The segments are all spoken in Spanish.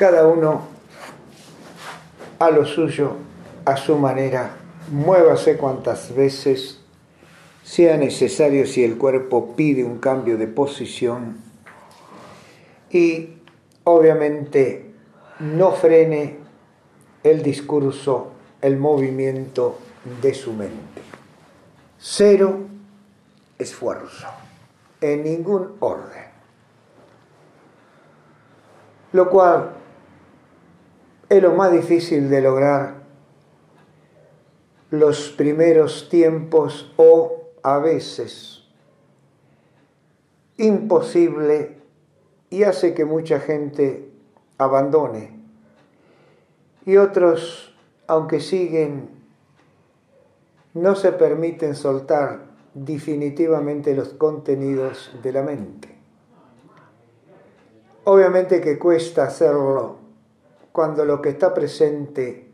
cada uno a lo suyo, a su manera, muévase cuantas veces sea necesario si el cuerpo pide un cambio de posición y obviamente no frene el discurso, el movimiento de su mente. Cero esfuerzo, en ningún orden. Lo cual es lo más difícil de lograr los primeros tiempos o a veces imposible y hace que mucha gente abandone. Y otros, aunque siguen, no se permiten soltar definitivamente los contenidos de la mente. Obviamente que cuesta hacerlo cuando lo que está presente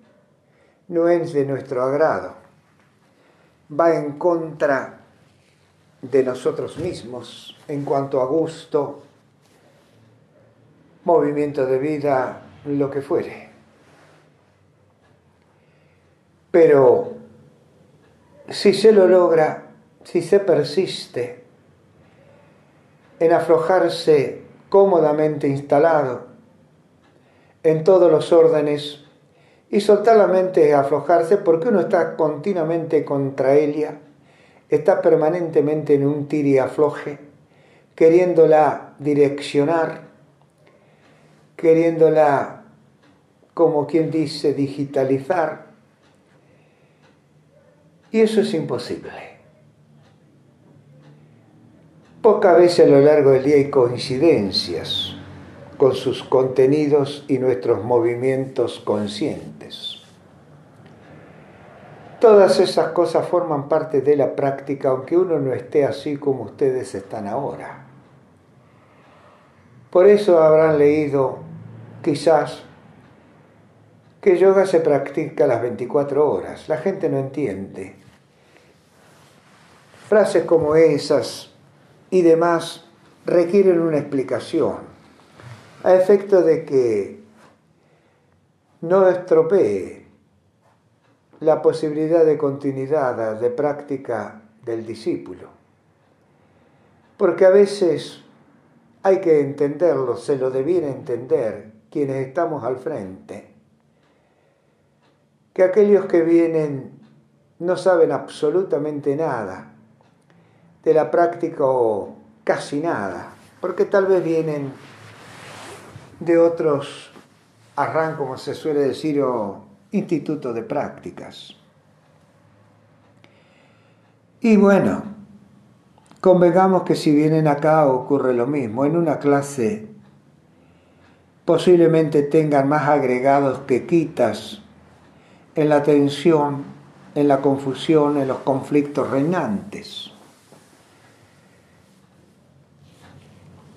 no es de nuestro agrado, va en contra de nosotros mismos en cuanto a gusto, movimiento de vida, lo que fuere. Pero si se lo logra, si se persiste en aflojarse cómodamente instalado en todos los órdenes y soltar la mente aflojarse porque uno está continuamente contra ella, está permanentemente en un tiri queriéndola direccionar, queriéndola, como quien dice, digitalizar. Y eso es imposible. Pocas veces a lo largo del día hay coincidencias con sus contenidos y nuestros movimientos conscientes. Todas esas cosas forman parte de la práctica, aunque uno no esté así como ustedes están ahora. Por eso habrán leído, quizás, que yoga se practica las 24 horas. La gente no entiende. Frases como esas y demás requieren una explicación a efecto de que no estropee la posibilidad de continuidad, de práctica del discípulo. Porque a veces hay que entenderlo, se lo debiera entender quienes estamos al frente, que aquellos que vienen no saben absolutamente nada de la práctica o casi nada, porque tal vez vienen de otros arran, como se suele decir, o institutos de prácticas. Y bueno, convengamos que si vienen acá ocurre lo mismo. En una clase posiblemente tengan más agregados que quitas en la tensión, en la confusión, en los conflictos reinantes.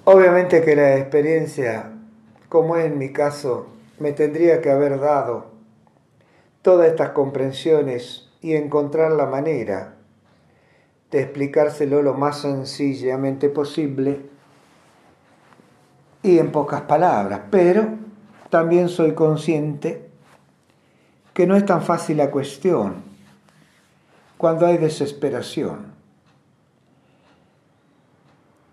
Obviamente que la experiencia como en mi caso me tendría que haber dado todas estas comprensiones y encontrar la manera de explicárselo lo más sencillamente posible y en pocas palabras, pero también soy consciente que no es tan fácil la cuestión cuando hay desesperación.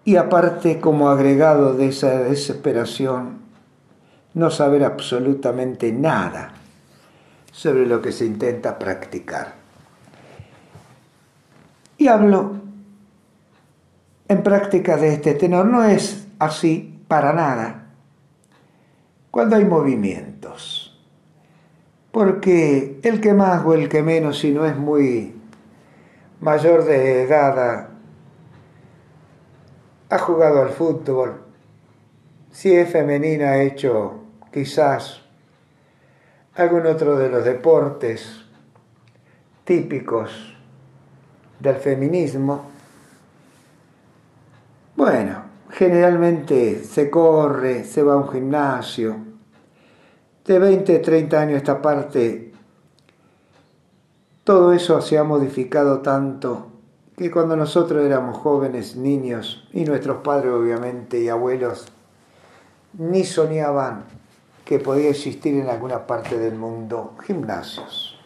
Y aparte, como agregado de esa desesperación, no saber absolutamente nada sobre lo que se intenta practicar. Y hablo en práctica de este tenor. No es así para nada cuando hay movimientos. Porque el que más o el que menos, si no es muy mayor de edad, ha jugado al fútbol, si es femenina ha hecho quizás algún otro de los deportes típicos del feminismo. Bueno, generalmente se corre, se va a un gimnasio. De 20, 30 años esta parte, todo eso se ha modificado tanto que cuando nosotros éramos jóvenes, niños, y nuestros padres obviamente y abuelos, ni soñaban que podía existir en alguna parte del mundo gimnasios.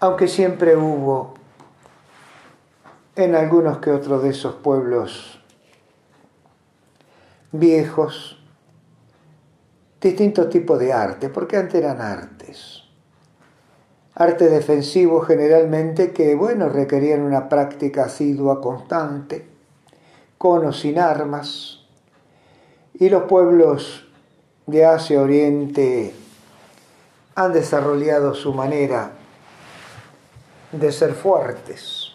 Aunque siempre hubo en algunos que otros de esos pueblos viejos distintos tipos de arte, porque antes eran artes. Arte defensivo generalmente que, bueno, requerían una práctica asidua constante, con o sin armas, y los pueblos de Asia Oriente han desarrollado su manera de ser fuertes,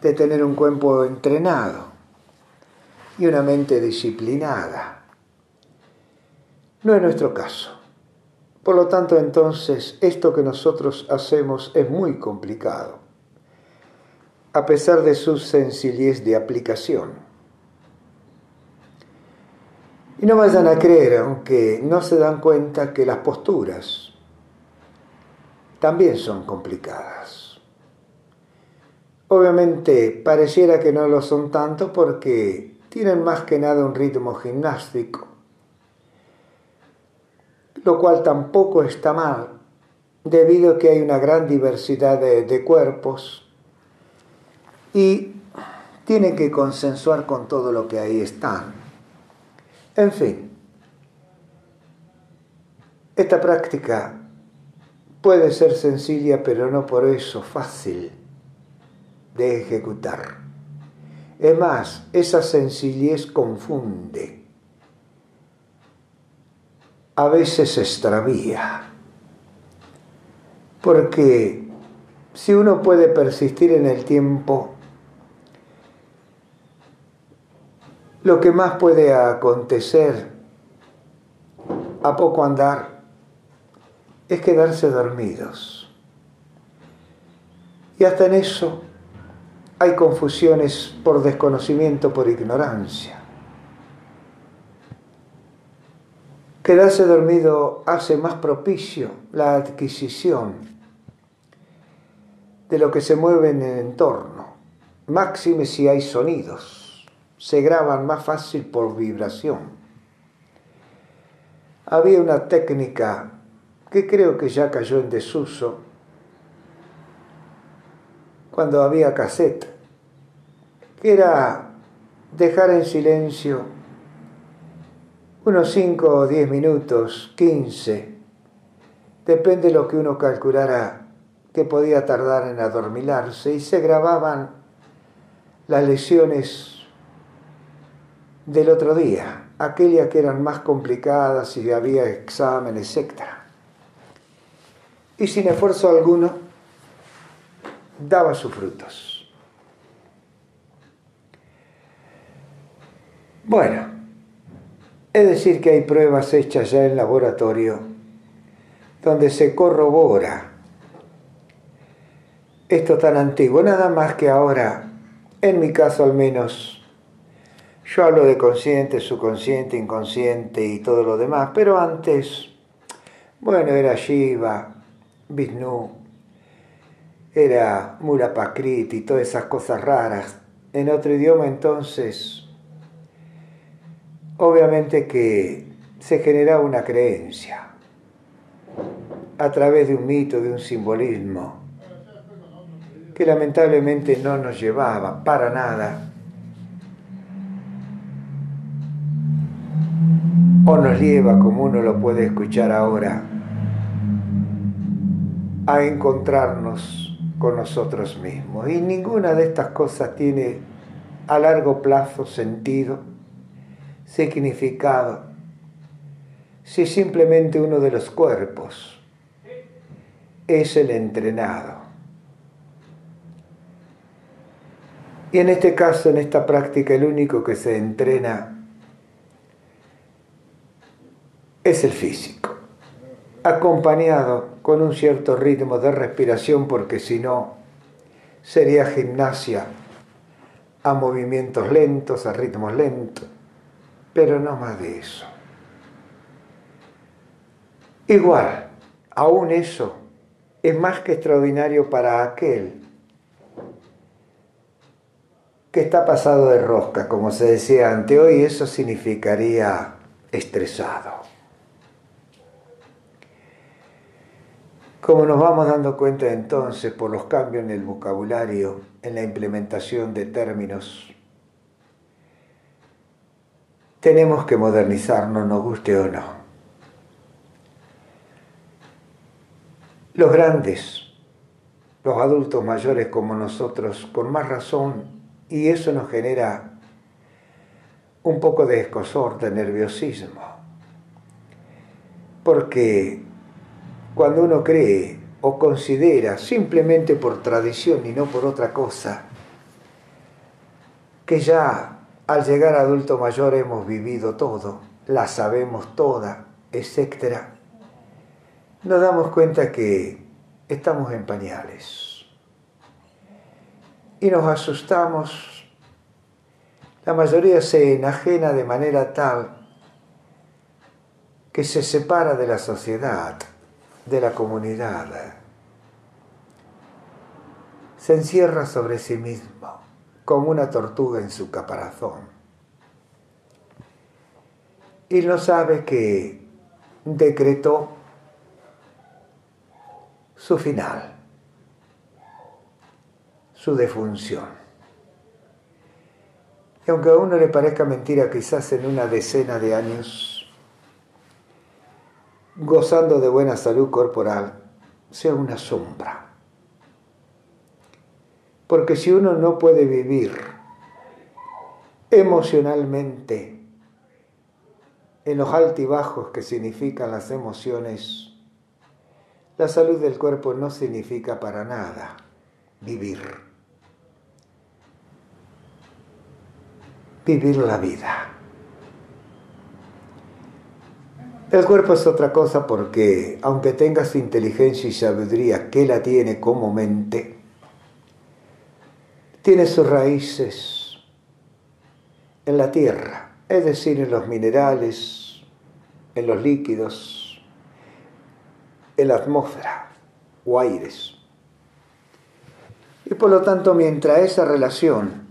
de tener un cuerpo entrenado y una mente disciplinada. No es nuestro caso. Por lo tanto, entonces, esto que nosotros hacemos es muy complicado, a pesar de su sencillez de aplicación. Y no vayan a creer, aunque no se dan cuenta, que las posturas también son complicadas. Obviamente pareciera que no lo son tanto porque tienen más que nada un ritmo gimnástico lo cual tampoco está mal, debido a que hay una gran diversidad de, cuerpos y tienen que consensuar con todo lo que ahí están. En fin, esta práctica puede ser sencilla, pero no por eso fácil de ejecutar. Es más, esa sencillez confunde a veces extravía. Porque si uno puede persistir en el tiempo, lo que más puede acontecer a poco andar es quedarse dormidos. Y hasta en eso hay confusiones por desconocimiento, por ignorancia. Quedarse dormido hace más propicio la adquisición de lo que se mueve en el entorno, máxime si hay sonidos, se graban más fácil por vibración. Había una técnica que creo que ya cayó en desuso cuando había cassette, que era dejar en silencio unos 5 o 10 minutos, 15, depende de lo que uno calculara que podía tardar en adormilarse, y se grababan las lesiones del otro día, aquellas que eran más complicadas y había exámenes, etc. Y sin esfuerzo alguno, daba sus frutos. Bueno, es decir, que hay pruebas hechas ya en laboratorio donde se corrobora esto tan antiguo, nada más que ahora, en mi caso al menos, yo hablo de consciente, subconsciente, inconsciente y todo lo demás, pero antes, bueno, era Shiva, Vishnu, era Mulapakriti y todas esas cosas raras. En otro idioma entonces obviamente que se generaba una creencia a través de un mito, de un simbolismo, que lamentablemente no nos llevaba para nada o nos lleva, como uno lo puede escuchar ahora, a encontrarnos con nosotros mismos. Y ninguna de estas cosas tiene a largo plazo sentido significado si simplemente uno de los cuerpos es el entrenado. Y en este caso, en esta práctica, el único que se entrena es el físico, acompañado con un cierto ritmo de respiración, porque si no, sería gimnasia a movimientos lentos, a ritmos lentos pero no más de eso. Igual, aún eso es más que extraordinario para aquel que está pasado de rosca, como se decía ante hoy, eso significaría estresado. Como nos vamos dando cuenta entonces por los cambios en el vocabulario, en la implementación de términos, tenemos que modernizarnos, nos guste o no. Los grandes, los adultos mayores como nosotros, con más razón, y eso nos genera un poco de escosor, de nerviosismo. Porque cuando uno cree o considera, simplemente por tradición y no por otra cosa, que ya al llegar a adulto mayor hemos vivido todo, la sabemos toda, etc., nos damos cuenta que estamos en pañales. Y nos asustamos la mayoría se enajena de manera tal que se separa de la sociedad, de la comunidad. Se encierra sobre sí mismo, como una tortuga en su caparazón. Y no sabe que decretó su final, su defunción. Y aunque a uno le parezca mentira, quizás en una decena de años, gozando de buena salud corporal, sea una sombra. Porque si uno no puede vivir emocionalmente en los altibajos que significan las emociones, la salud del cuerpo no significa para nada vivir. vivir la vida. El cuerpo es otra cosa porque aunque tengas inteligencia y sabiduría que la tiene como mente, tiene sus raíces en la tierra, es decir, en los minerales, en los líquidos, en la atmósfera o aires. Y por lo tanto, mientras esa relación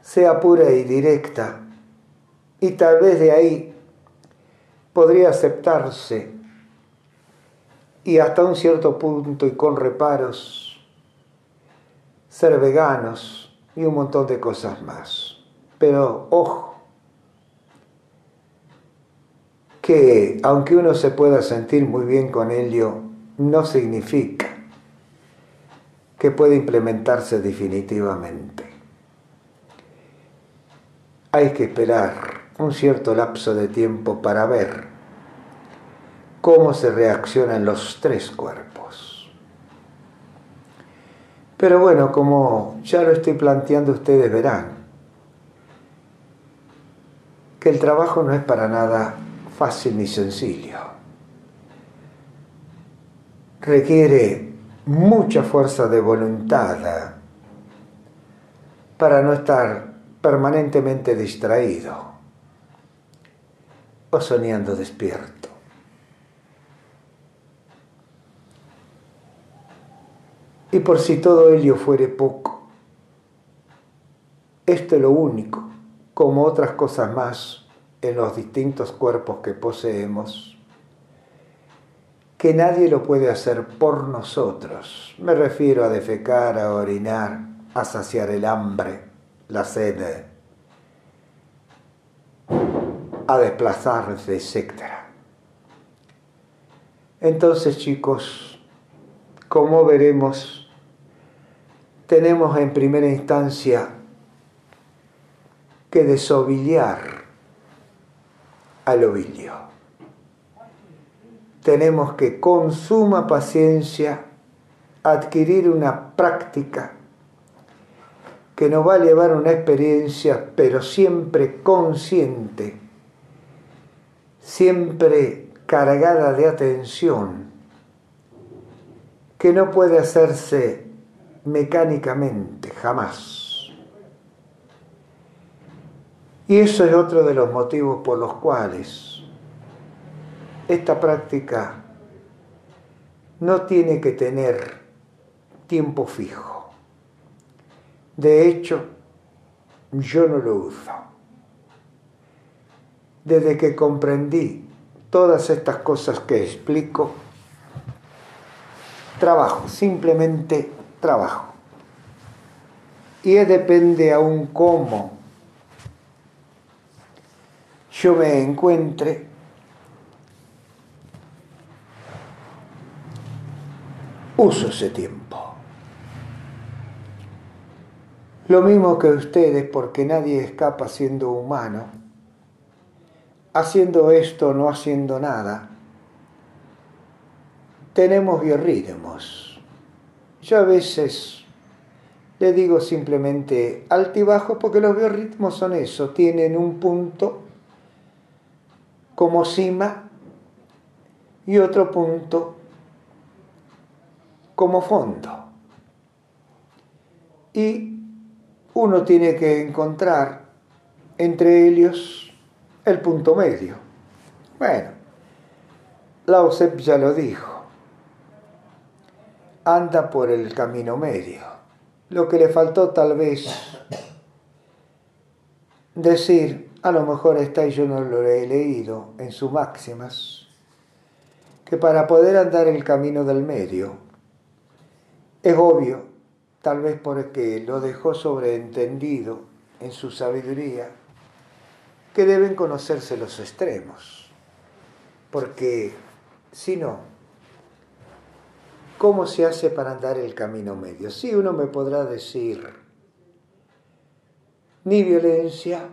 sea pura y directa, y tal vez de ahí podría aceptarse y hasta un cierto punto y con reparos ser veganos y un montón de cosas más. Pero ojo, que aunque uno se pueda sentir muy bien con ello, no significa que pueda implementarse definitivamente hay que esperar un cierto lapso de tiempo para ver cómo se reaccionan los tres cuerpos. Pero bueno, como ya lo estoy planteando, ustedes verán que el trabajo no es para nada fácil ni sencillo. Requiere mucha fuerza de voluntad para no estar permanentemente distraído o soñando despierto. Y por si todo ello fuere poco, esto es lo único, como otras cosas más en los distintos cuerpos que poseemos, que nadie lo puede hacer por nosotros. Me refiero a defecar, a orinar, a saciar el hambre la sed a desplazarse, etc. Entonces, chicos, como veremos, tenemos en primera instancia que desovillar al ovilio. Tenemos que con suma paciencia adquirir una práctica que nos va a llevar una experiencia, pero siempre consciente, siempre cargada de atención, que no puede hacerse mecánicamente, jamás. Y eso es otro de los motivos por los cuales esta práctica no tiene que tener tiempo fijo. De hecho, yo no lo uso. Desde que comprendí todas estas cosas que explico, trabajo, simplemente trabajo. Y depende aún cómo yo me encuentre uso ese tiempo. Lo mismo que ustedes, porque nadie escapa siendo humano, haciendo esto no haciendo nada, tenemos biorritmos. Yo a veces le digo simplemente altibajo porque los biorritmos son eso, tienen un punto como cima y otro punto como fondo. Y uno tiene que encontrar entre ellos el punto medio. Bueno, Lao ya lo dijo. Anda por el camino medio. Lo que le faltó tal vez decir, a lo mejor está y yo no lo he leído en sus máximas, que para poder andar el camino del medio es obvio, tal vez porque lo dejó sobreentendido en su sabiduría, que deben conocerse los extremos, porque si no, ¿cómo se hace para andar el camino medio? Si uno me podrá decir, ni violencia,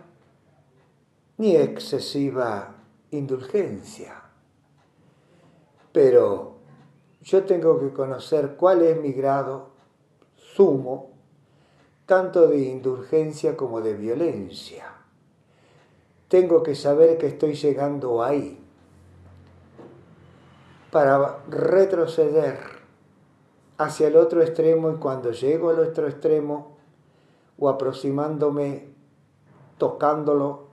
ni excesiva indulgencia, pero yo tengo que conocer cuál es mi grado sumo, tanto de indulgencia como de violencia. Tengo que saber que estoy llegando ahí para retroceder hacia el otro extremo y cuando llego al otro extremo o aproximándome, tocándolo,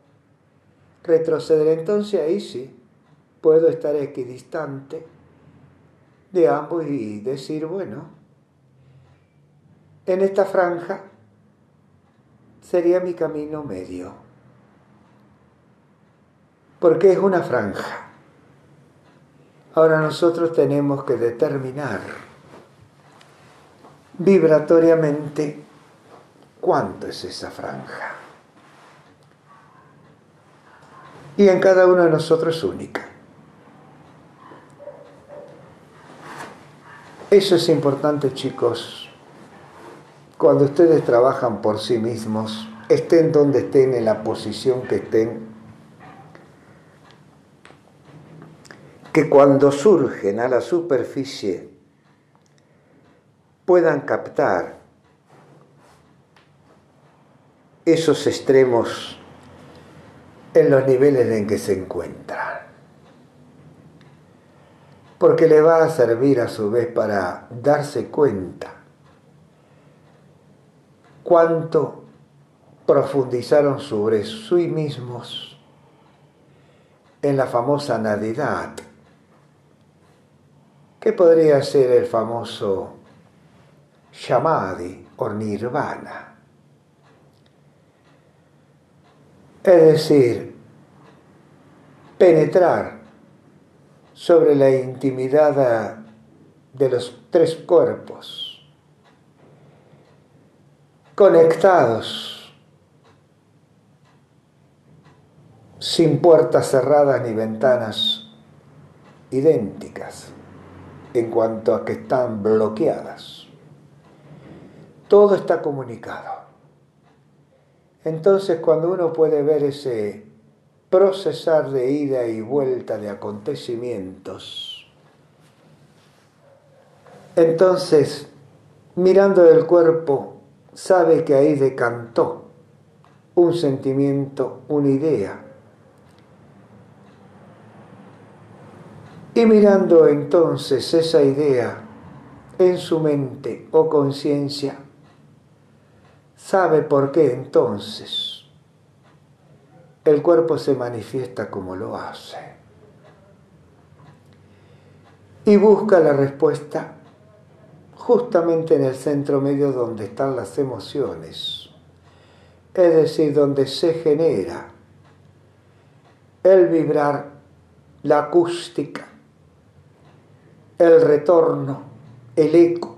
retroceder. Entonces ahí sí puedo estar equidistante de ambos y decir, bueno, en esta franja sería mi camino medio. Porque es una franja. Ahora nosotros tenemos que determinar vibratoriamente cuánto es esa franja. Y en cada uno de nosotros es única. Eso es importante, chicos. Cuando ustedes trabajan por sí mismos, estén donde estén, en la posición que estén, que cuando surgen a la superficie puedan captar esos extremos en los niveles en que se encuentran. Porque le va a servir a su vez para darse cuenta cuánto profundizaron sobre sí mismos en la famosa nadidad, que podría ser el famoso Shamadi o Nirvana. Es decir, penetrar sobre la intimidad de los tres cuerpos, conectados, sin puertas cerradas ni ventanas idénticas en cuanto a que están bloqueadas. Todo está comunicado. Entonces cuando uno puede ver ese procesar de ida y vuelta de acontecimientos. Entonces, mirando el cuerpo, sabe que ahí decantó un sentimiento, una idea. Y mirando entonces esa idea en su mente o conciencia, sabe por qué entonces el cuerpo se manifiesta como lo hace. Y busca la respuesta justamente en el centro medio donde están las emociones, es decir, donde se genera el vibrar, la acústica, el retorno, el eco.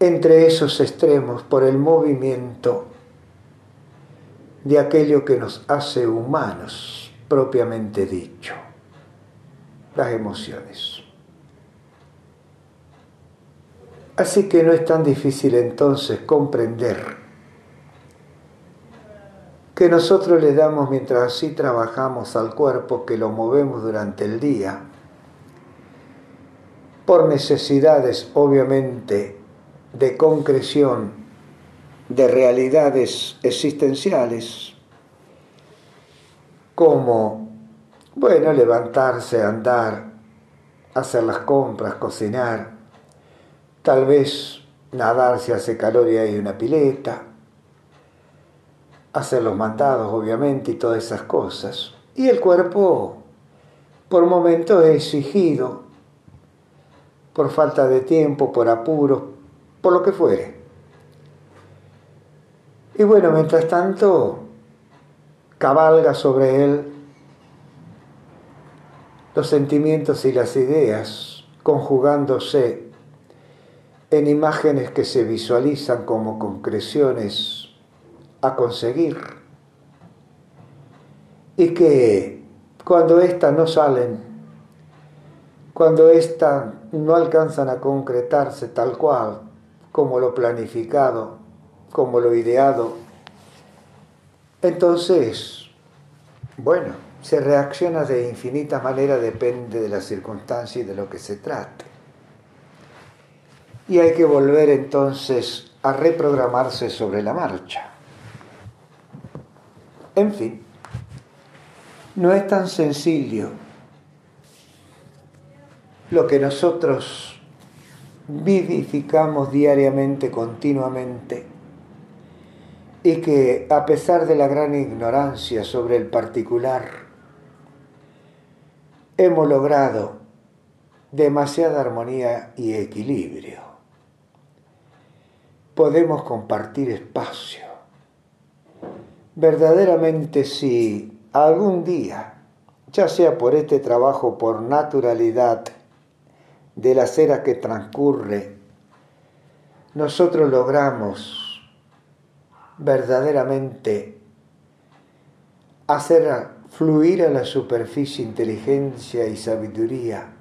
Entre esos extremos, por el movimiento de aquello que nos hace humanos, propiamente dicho, las emociones. Así que no es tan difícil entonces comprender que nosotros le damos mientras así trabajamos al cuerpo, que lo movemos durante el día, por necesidades obviamente de concreción de realidades existenciales, como, bueno, levantarse, andar, hacer las compras, cocinar, tal vez nadar si hace calor y hay una pileta, hacer los mandados, obviamente, y todas esas cosas. Y el cuerpo, por momentos, es exigido, por falta de tiempo, por apuros, por lo que fuere. Y bueno, mientras tanto, cabalga sobre él los sentimientos y las ideas, conjugándose en imágenes que se visualizan como concreciones a conseguir y que cuando éstas no salen, cuando éstas no alcanzan a concretarse tal cual como lo planificado, como lo ideado, entonces, bueno, se reacciona de infinitas maneras, depende de la circunstancia y de lo que se trate. Y hay que volver entonces a reprogramarse sobre la marcha. En fin, no es tan sencillo lo que nosotros vivificamos diariamente, continuamente, y que a pesar de la gran ignorancia sobre el particular, hemos logrado demasiada armonía y equilibrio. Podemos compartir espacio verdaderamente si algún día, ya sea por este trabajo, por naturalidad de la cera que transcurre, nosotros logramos verdaderamente hacer fluir a la superficie inteligencia y sabiduría,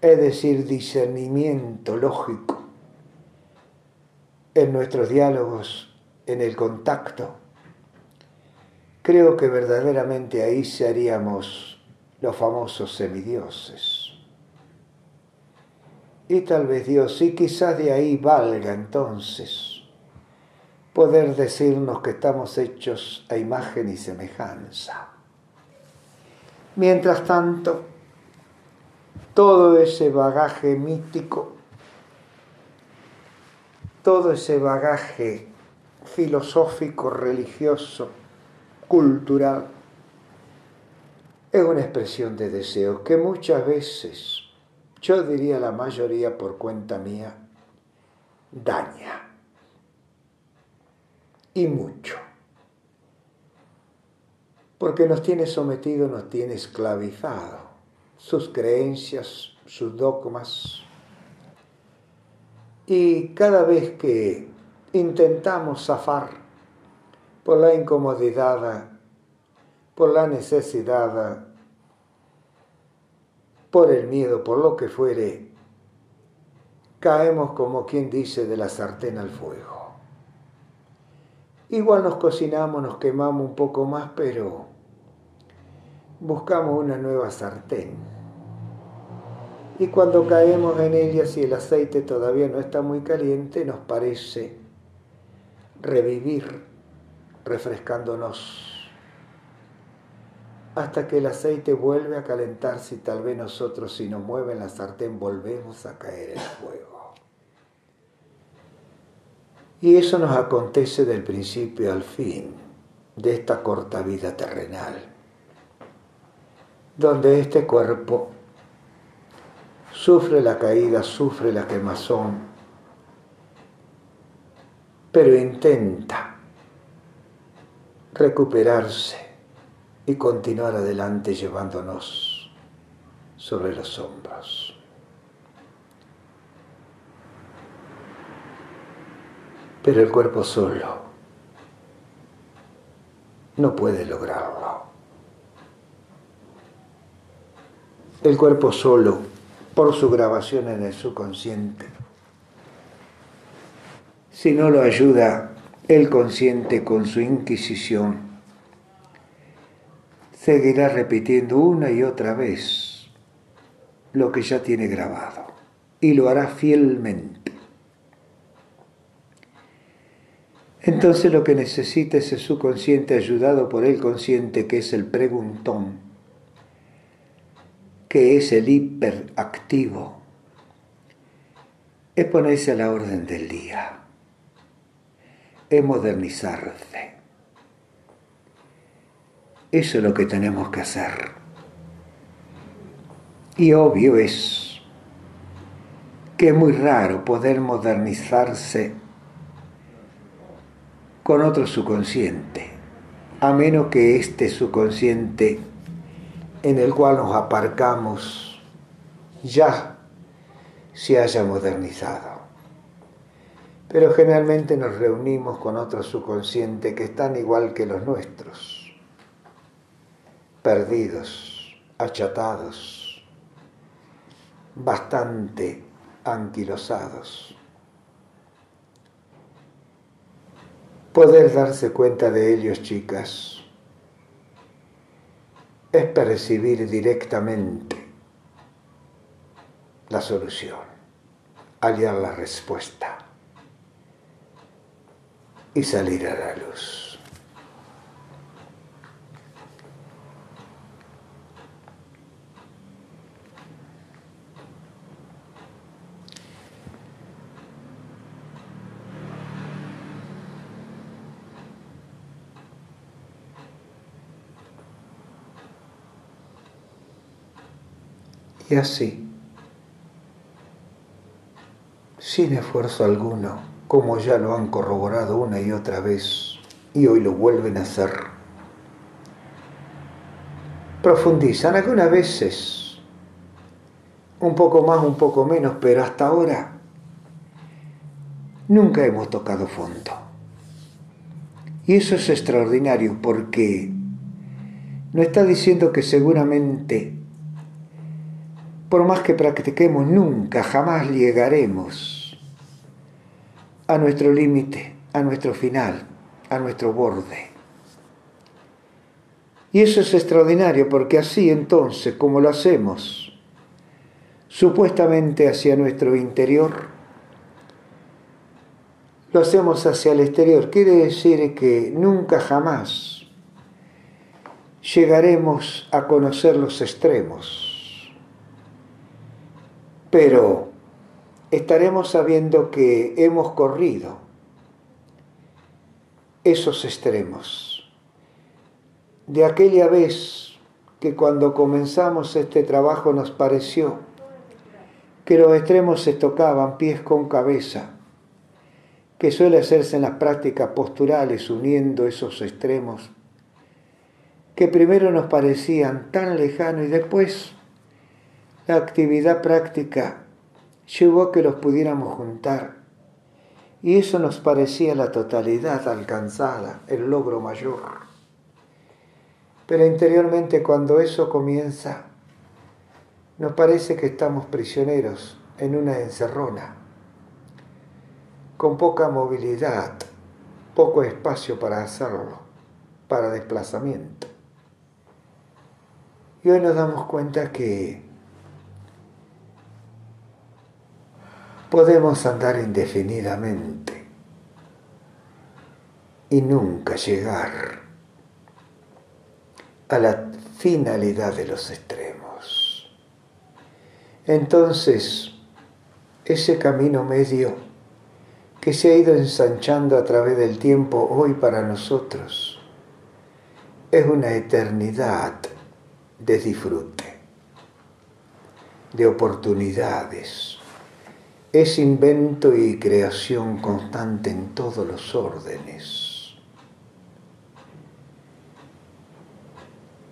es decir, discernimiento lógico en nuestros diálogos, en el contacto Creo que verdaderamente ahí seríamos los famosos semidioses. Y tal vez Dios, y quizás de ahí valga entonces poder decirnos que estamos hechos a imagen y semejanza. Mientras tanto, todo ese bagaje mítico, todo ese bagaje filosófico, religioso, cultural, es una expresión de deseo que muchas veces, yo diría la mayoría por cuenta mía, daña. Y mucho. Porque nos tiene sometido, nos tiene esclavizado. Sus creencias, sus dogmas. Y cada vez que intentamos zafar por la incomodidad, por la necesidad, por el miedo, por lo que fuere, caemos como quien dice de la sartén al fuego. Igual nos cocinamos, nos quemamos un poco más, pero buscamos una nueva sartén. Y cuando caemos en ella, si el aceite todavía no está muy caliente, nos parece revivir refrescándonos hasta que el aceite vuelve a calentarse y tal vez nosotros si nos mueve la sartén volvemos a caer en el fuego. Y eso nos acontece del principio al fin de esta corta vida terrenal, donde este cuerpo sufre la caída, sufre la quemazón, pero intenta recuperarse y continuar adelante llevándonos sobre los hombros. Pero el cuerpo solo no puede lograrlo. El cuerpo solo, por su grabación en el subconsciente, si no lo ayuda el consciente con su inquisición, seguirá repitiendo una y otra vez lo que ya tiene grabado y lo hará fielmente. Entonces lo que necesita es subconsciente ayudado por el consciente que es el preguntón, que es el hiperactivo, es ponerse a la orden del día, es modernizarse. Eso es lo que tenemos que hacer. Y obvio es que es muy raro poder modernizarse con otro subconsciente, a menos que este subconsciente en el cual nos aparcamos ya se haya modernizado. Pero generalmente nos reunimos con otros subconscientes que están igual que los nuestros, perdidos, achatados, bastante anquilosados. Poder darse cuenta de ellos, chicas, es percibir directamente la solución, hallar la respuesta y salir a la luz. Y así, sin esfuerzo alguno, como ya lo han corroborado una y otra vez, y hoy lo vuelven a hacer, profundizan algunas veces, un poco más, un poco menos, pero hasta ahora nunca hemos tocado fondo. Y eso es extraordinario porque no está diciendo que seguramente por más que practiquemos, nunca, jamás llegaremos a nuestro límite, a nuestro final, a nuestro borde. Y eso es extraordinario porque así entonces, como lo hacemos, supuestamente hacia nuestro interior, lo hacemos hacia el exterior. Quiere decir que nunca jamás llegaremos a conocer los extremos pero estaremos sabiendo que hemos corrido esos extremos. De aquella vez que cuando comenzamos este trabajo nos pareció que los extremos se tocaban pies con cabeza, que suele hacerse en las prácticas posturales uniendo esos extremos, que primero nos parecían tan lejanos y después la actividad práctica llevó a que los pudiéramos juntar y eso nos parecía la totalidad alcanzada, el logro mayor. Pero interiormente cuando eso comienza, nos parece que estamos prisioneros en una encerrona, con poca movilidad, poco espacio para hacerlo, para desplazamiento. Y hoy nos damos cuenta que podemos andar indefinidamente y nunca llegar a la finalidad de los extremos. Entonces, ese camino medio que se ha ido ensanchando a través del tiempo hoy para nosotros es una eternidad de disfrute, de oportunidades es invento y creación constante en todos los órdenes.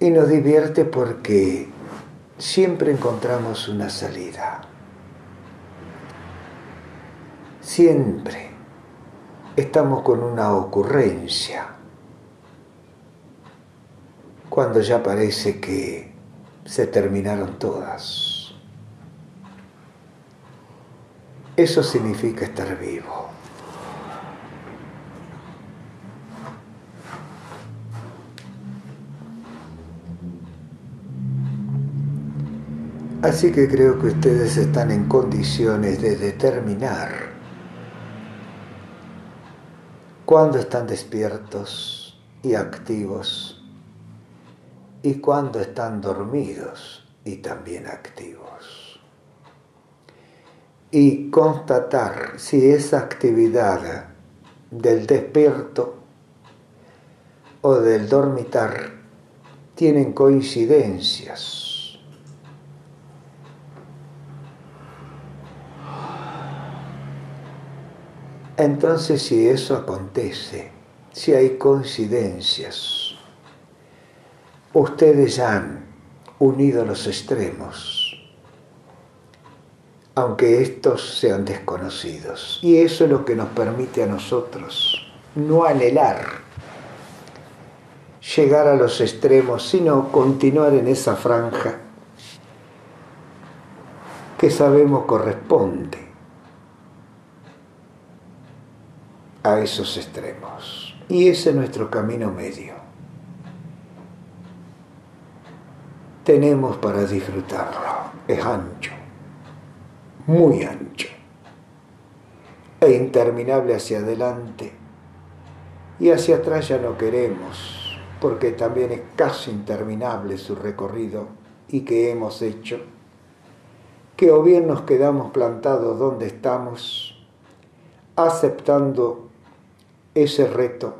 Y nos divierte porque siempre encontramos una salida. Siempre estamos con una ocurrencia. Cuando ya parece que se terminaron todas. Eso significa estar vivo. Así que creo que ustedes están en condiciones de determinar cuándo están despiertos y activos y cuándo están dormidos y también activos. Y constatar si esa actividad del despierto o del dormitar tienen coincidencias. Entonces si eso acontece, si hay coincidencias, ustedes han unido los extremos, aunque estos sean desconocidos. Y eso es lo que nos permite a nosotros no anhelar llegar a los extremos, sino continuar en esa franja que sabemos corresponde a esos extremos. Y ese es nuestro camino medio. Tenemos para disfrutarlo. Es ancho, muy ancho, e interminable hacia adelante. Y hacia atrás ya no queremos, porque también es casi interminable su recorrido y que hemos hecho, que o bien nos quedamos plantados donde estamos, aceptando ese reto,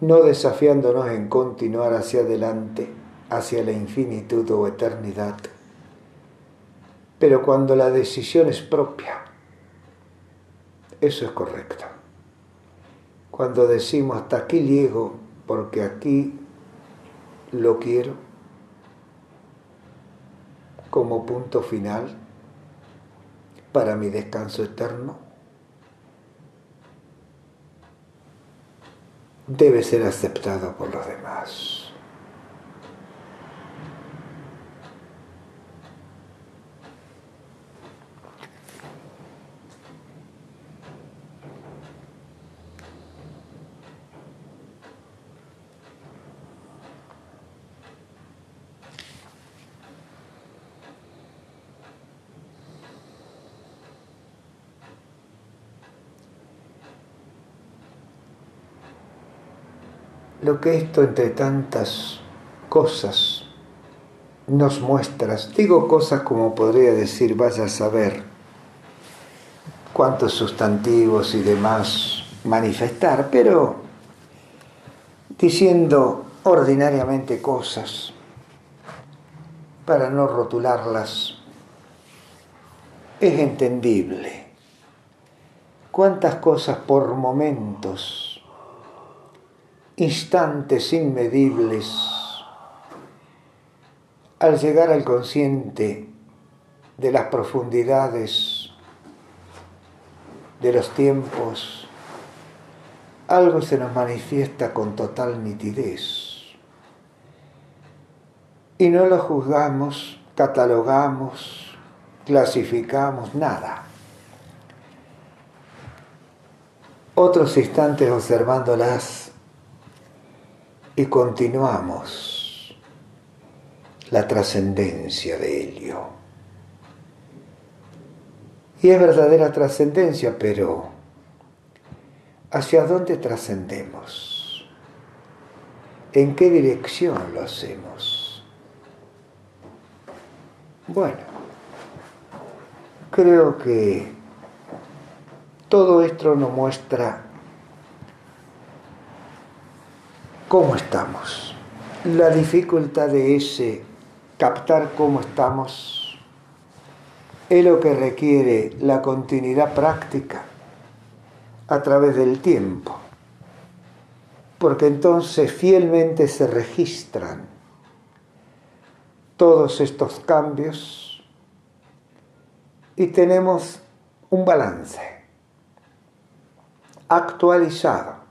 no desafiándonos en continuar hacia adelante, hacia la infinitud o eternidad, pero cuando la decisión es propia, eso es correcto. Cuando decimos hasta aquí llego porque aquí lo quiero como punto final para mi descanso eterno, debe ser aceptado por los demás. Lo que esto entre tantas cosas nos muestra, digo cosas como podría decir, vaya a saber cuántos sustantivos y demás manifestar, pero diciendo ordinariamente cosas para no rotularlas, es entendible. Cuántas cosas por momentos instantes inmedibles, al llegar al consciente de las profundidades de los tiempos, algo se nos manifiesta con total nitidez. Y no lo juzgamos, catalogamos, clasificamos, nada. Otros instantes observándolas y continuamos la trascendencia de Helio. Y es verdadera trascendencia, pero ¿hacia dónde trascendemos? ¿En qué dirección lo hacemos? Bueno, creo que todo esto nos muestra cómo estamos. La dificultad de ese captar cómo estamos es lo que requiere la continuidad práctica a través del tiempo. porque entonces fielmente se registran todos estos cambios y tenemos un balance actualizado,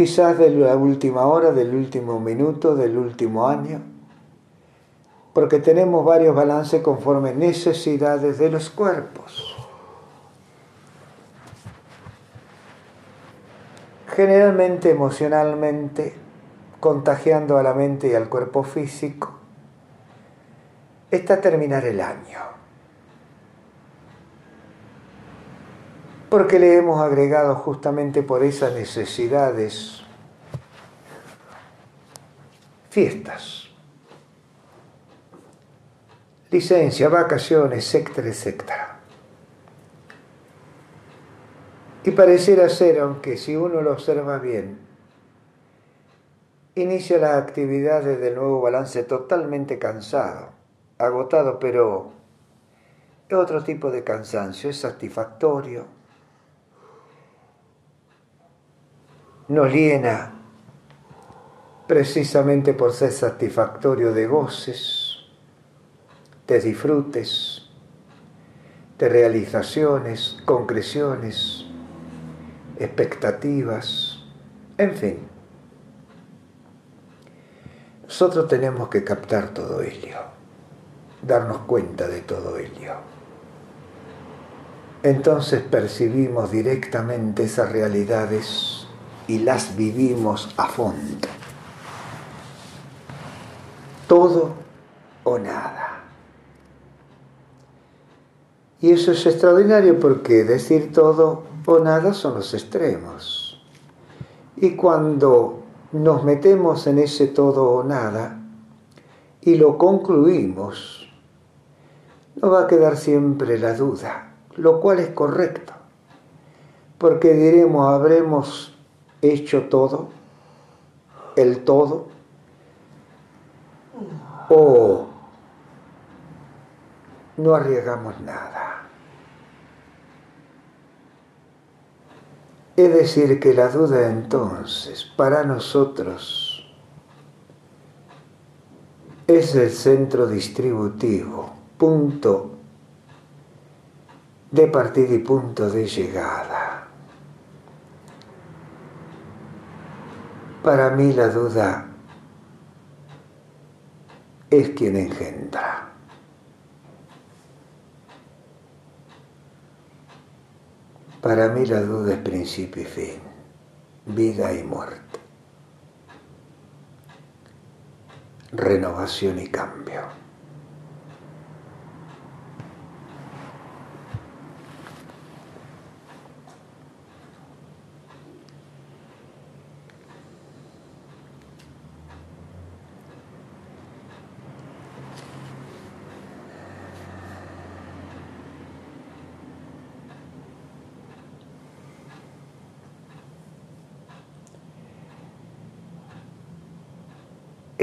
quizás de la última hora, del último minuto, del último año, porque tenemos varios balances conforme necesidades de los cuerpos. Generalmente emocionalmente, contagiando a la mente y al cuerpo físico, está terminar el año. Porque le hemos agregado justamente por esas necesidades fiestas licencia, vacaciones, etcétera, etcétera. Y pareciera ser, aunque si uno lo observa bien, inicia las actividades del nuevo balance totalmente cansado, agotado, pero es otro tipo de cansancio, es satisfactorio, nos llena precisamente por ser satisfactorio de goces, de disfrutes, de realizaciones, concreciones, expectativas, en fin. Nosotros tenemos que captar todo ello, darnos cuenta de todo ello. Entonces percibimos directamente esas realidades y las vivimos a fondo. Todo o nada. Y eso es extraordinario porque decir todo o nada son los extremos. Y cuando nos metemos en ese todo o nada y lo concluimos, nos va a quedar siempre la duda, lo cual es correcto. Porque diremos, habremos hecho todo, el todo, o no arriesgamos nada. Es decir, que la duda entonces para nosotros es el centro distributivo, punto de partida y punto de llegada. Para mí la duda es quien engendra. Para mí la duda es principio y fin, vida y muerte, renovación y cambio.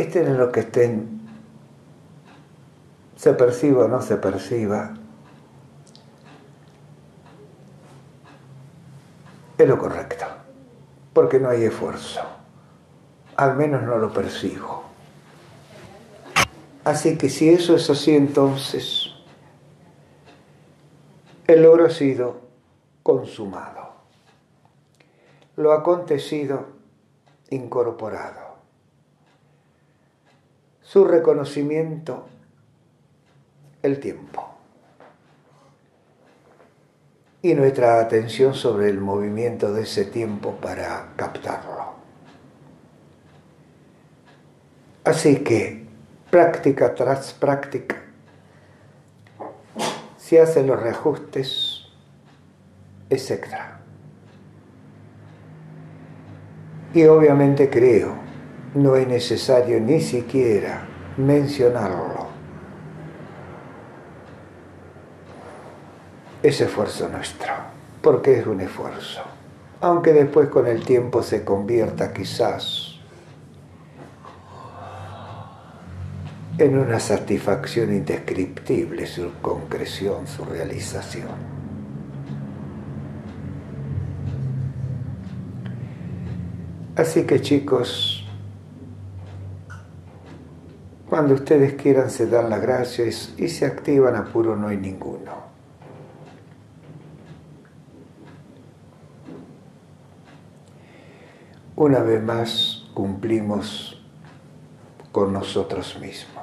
Estén en lo que estén, se perciba o no se perciba, es lo correcto, porque no hay esfuerzo, al menos no lo percibo. Así que si eso es así, entonces el logro ha sido consumado, lo acontecido incorporado su reconocimiento el tiempo y nuestra atención sobre el movimiento de ese tiempo para captarlo. Así que práctica tras práctica se hacen los reajustes, etc. Y obviamente creo no es necesario ni siquiera mencionarlo. Es esfuerzo nuestro, porque es un esfuerzo, aunque después con el tiempo se convierta quizás en una satisfacción indescriptible su concreción, su realización. Así que chicos, cuando ustedes quieran se dan las gracias y se activan, apuro no hay ninguno. Una vez más cumplimos con nosotros mismos.